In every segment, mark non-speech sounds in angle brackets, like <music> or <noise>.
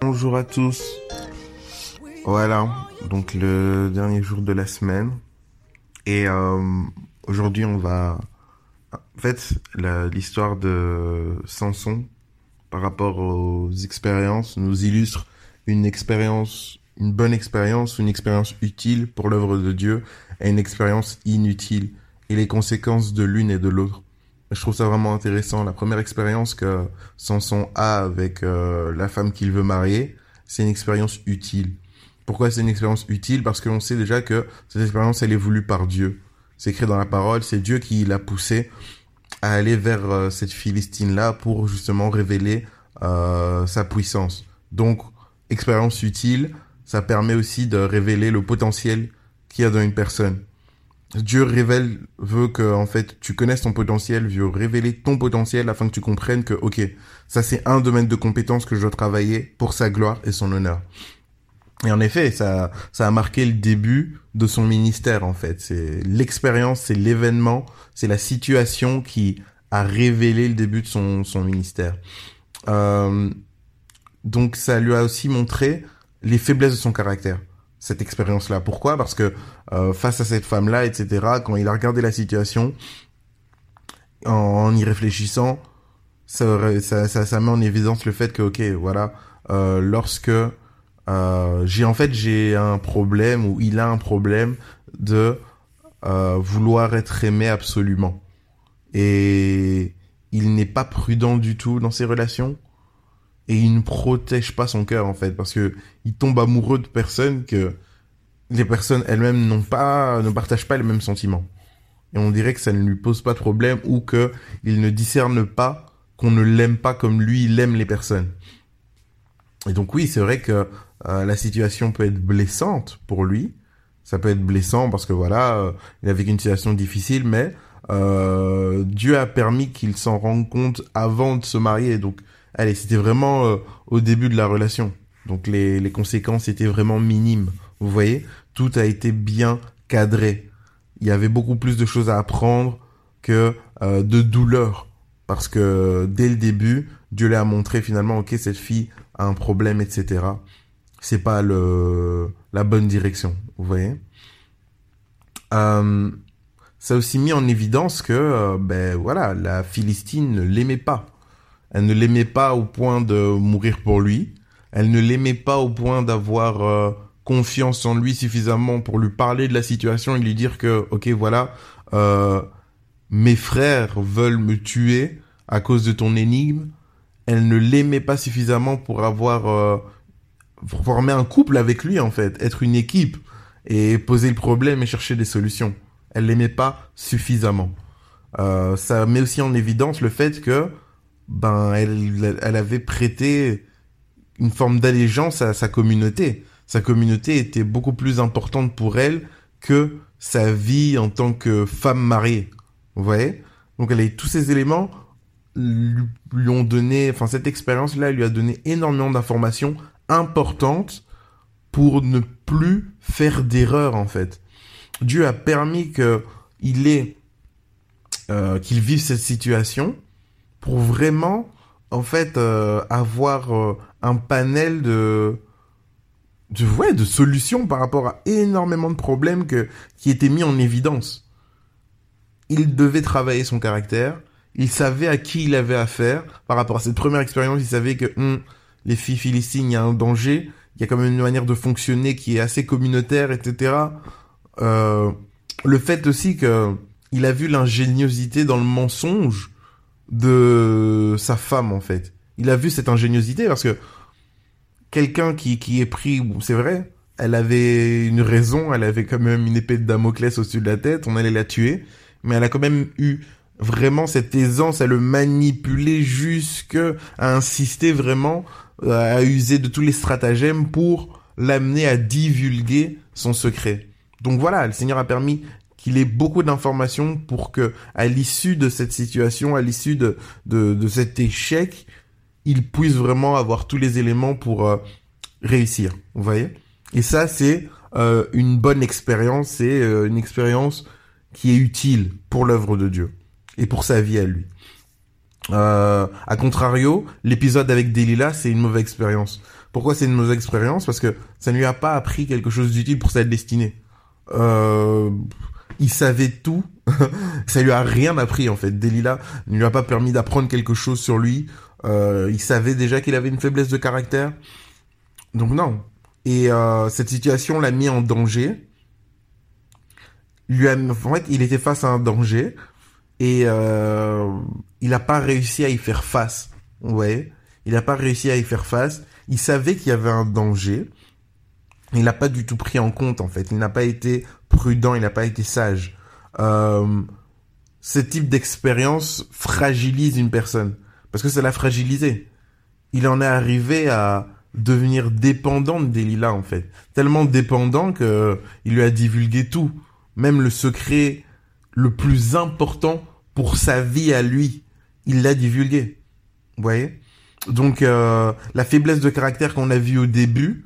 Bonjour à tous. Voilà, donc le dernier jour de la semaine. Et euh, aujourd'hui, on va... En fait, l'histoire de Samson par rapport aux expériences nous illustre une expérience, une bonne expérience, une expérience utile pour l'œuvre de Dieu et une expérience inutile et les conséquences de l'une et de l'autre. Je trouve ça vraiment intéressant. La première expérience que Samson a avec euh, la femme qu'il veut marier, c'est une expérience utile. Pourquoi c'est une expérience utile? Parce que l'on sait déjà que cette expérience, elle est voulue par Dieu. C'est écrit dans la parole, c'est Dieu qui l'a poussé à aller vers euh, cette Philistine-là pour justement révéler euh, sa puissance. Donc, expérience utile, ça permet aussi de révéler le potentiel qu'il y a dans une personne. Dieu révèle, veut que, en fait, tu connaisses ton potentiel, veut révéler ton potentiel afin que tu comprennes que, ok, ça c'est un domaine de compétence que je dois travailler pour sa gloire et son honneur. Et en effet, ça, ça a marqué le début de son ministère, en fait. C'est l'expérience, c'est l'événement, c'est la situation qui a révélé le début de son, son ministère. Euh, donc, ça lui a aussi montré les faiblesses de son caractère, cette expérience-là. Pourquoi? Parce que euh, face à cette femme-là, etc., quand il a regardé la situation, en, y réfléchissant, ça, ça, ça, ça met en évidence le fait que, ok, voilà, euh, lorsque euh, j'ai en fait j'ai un problème ou il a un problème de euh, vouloir être aimé absolument. Et il n'est pas prudent du tout dans ses relations et il ne protège pas son cœur en fait parce que il tombe amoureux de personnes que les personnes elles-mêmes n'ont pas ne partagent pas les mêmes sentiments. Et on dirait que ça ne lui pose pas de problème ou que il ne discerne pas qu'on ne l'aime pas comme lui il aime les personnes et donc oui c'est vrai que euh, la situation peut être blessante pour lui. Ça peut être blessant parce que voilà, euh, il a vécu une situation difficile, mais euh, Dieu a permis qu'il s'en rende compte avant de se marier. Donc, allez, c'était vraiment euh, au début de la relation. Donc les, les conséquences étaient vraiment minimes. Vous voyez, tout a été bien cadré. Il y avait beaucoup plus de choses à apprendre que euh, de douleur. Parce que dès le début, Dieu lui a montré finalement, ok, cette fille un problème, etc c'est pas le la bonne direction, vous voyez. Euh, ça a aussi mis en évidence que euh, ben voilà, la Philistine ne l'aimait pas. Elle ne l'aimait pas au point de mourir pour lui. Elle ne l'aimait pas au point d'avoir euh, confiance en lui suffisamment pour lui parler de la situation et lui dire que ok voilà, euh, mes frères veulent me tuer à cause de ton énigme. Elle ne l'aimait pas suffisamment pour avoir euh, pour former un couple avec lui en fait, être une équipe et poser le problème et chercher des solutions. Elle l'aimait pas suffisamment. Euh, ça met aussi en évidence le fait que ben elle, elle avait prêté une forme d'allégeance à sa communauté. Sa communauté était beaucoup plus importante pour elle que sa vie en tant que femme mariée. Vous voyez? Donc elle a tous ces éléments lui, ont donné, enfin cette expérience-là lui a donné énormément d'informations importante pour ne plus faire d'erreur en fait. Dieu a permis que il ait euh, qu'il vive cette situation pour vraiment en fait euh, avoir euh, un panel de de ouais, de solutions par rapport à énormément de problèmes que qui étaient mis en évidence. Il devait travailler son caractère, il savait à qui il avait affaire par rapport à cette première expérience, il savait que hum, les filles philistines, il y a un danger, il y a quand même une manière de fonctionner qui est assez communautaire, etc. Euh, le fait aussi que il a vu l'ingéniosité dans le mensonge de sa femme en fait. Il a vu cette ingéniosité parce que quelqu'un qui, qui est pris, c'est vrai, elle avait une raison, elle avait quand même une épée de Damoclès au-dessus de la tête, on allait la tuer, mais elle a quand même eu vraiment cette aisance à le manipuler jusque à insister vraiment euh, à user de tous les stratagèmes pour l'amener à divulguer son secret. Donc voilà, le Seigneur a permis qu'il ait beaucoup d'informations pour que, à l'issue de cette situation, à l'issue de, de, de, cet échec, il puisse vraiment avoir tous les éléments pour euh, réussir. Vous voyez? Et ça, c'est euh, une bonne expérience, c'est euh, une expérience qui est utile pour l'œuvre de Dieu et pour sa vie à lui. Euh, à contrario, l'épisode avec Delilah, c'est une mauvaise expérience. Pourquoi c'est une mauvaise expérience? Parce que ça ne lui a pas appris quelque chose d'utile pour sa destinée. Euh, il savait tout. <laughs> ça lui a rien appris en fait. Delilah ne lui a pas permis d'apprendre quelque chose sur lui. Euh, il savait déjà qu'il avait une faiblesse de caractère. Donc non. Et euh, cette situation l'a mis en danger. En fait, il était face à un danger et euh, il n'a pas réussi à y faire face. Ouais, il n'a pas réussi à y faire face. Il savait qu'il y avait un danger. Il n'a pas du tout pris en compte en fait. Il n'a pas été prudent. Il n'a pas été sage. Euh, ce type d'expérience fragilise une personne parce que ça l'a fragilisé. Il en est arrivé à devenir dépendant de Delilah en fait, tellement dépendant que il lui a divulgué tout, même le secret le plus important pour sa vie à lui. Il l'a divulgué. Vous voyez? Donc euh, la faiblesse de caractère qu'on a vue au début,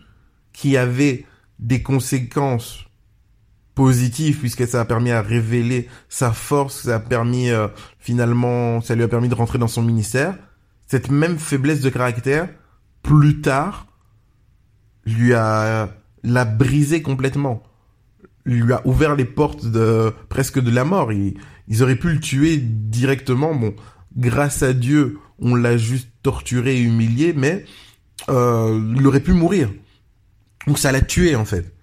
qui avait des conséquences positives puisque ça a permis à révéler sa force, ça a permis euh, finalement, ça lui a permis de rentrer dans son ministère. Cette même faiblesse de caractère, plus tard, lui a l'a brisé complètement lui a ouvert les portes de presque de la mort. Ils, ils auraient pu le tuer directement. Bon, grâce à Dieu, on l'a juste torturé et humilié, mais euh, il aurait pu mourir. Donc ça l'a tué en fait.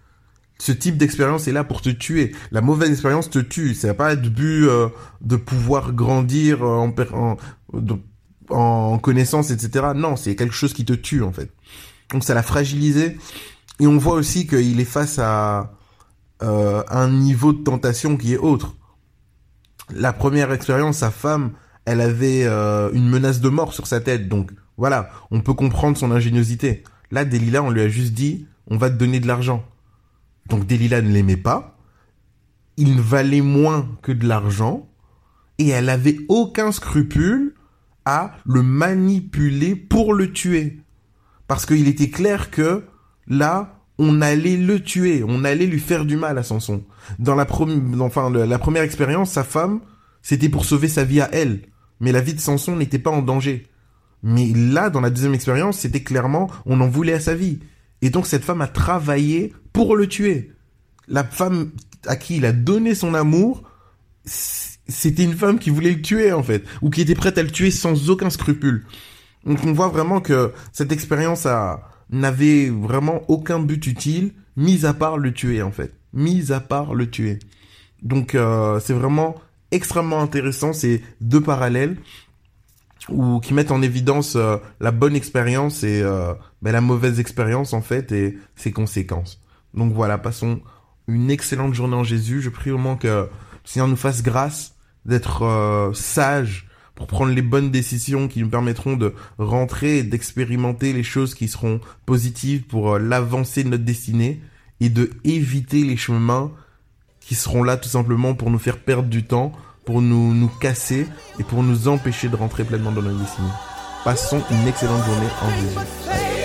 Ce type d'expérience est là pour te tuer. La mauvaise expérience te tue. Ça n'a pas de but euh, de pouvoir grandir en, en, en connaissance, etc. Non, c'est quelque chose qui te tue en fait. Donc ça l'a fragilisé. Et on voit aussi qu'il est face à euh, un niveau de tentation qui est autre. La première expérience, sa femme, elle avait euh, une menace de mort sur sa tête, donc voilà, on peut comprendre son ingéniosité. Là, Delilah, on lui a juste dit, on va te donner de l'argent. Donc Delilah ne l'aimait pas, il valait moins que de l'argent, et elle avait aucun scrupule à le manipuler pour le tuer. Parce qu'il était clair que là, on allait le tuer, on allait lui faire du mal à Samson. Dans la, enfin, la première expérience, sa femme, c'était pour sauver sa vie à elle. Mais la vie de Samson n'était pas en danger. Mais là, dans la deuxième expérience, c'était clairement, on en voulait à sa vie. Et donc cette femme a travaillé pour le tuer. La femme à qui il a donné son amour, c'était une femme qui voulait le tuer en fait, ou qui était prête à le tuer sans aucun scrupule. Donc on voit vraiment que cette expérience a, n'avait vraiment aucun but utile, mis à part le tuer en fait. Mis à part le tuer. Donc euh, c'est vraiment extrêmement intéressant ces deux parallèles ou qui mettent en évidence euh, la bonne expérience et euh, ben, la mauvaise expérience en fait et ses conséquences. Donc voilà, passons une excellente journée en Jésus. Je prie au moins que le Seigneur nous fasse grâce d'être sages pour prendre les bonnes décisions qui nous permettront de rentrer et d'expérimenter les choses qui seront positives pour euh, l'avancée de notre destinée et de éviter les chemins qui seront là tout simplement pour nous faire perdre du temps, pour nous, nous casser et pour nous empêcher de rentrer pleinement dans notre destinée. Passons une excellente journée en Jésus.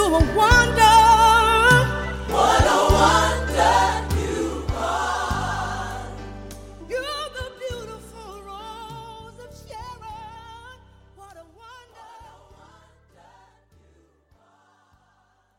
You're a wonder.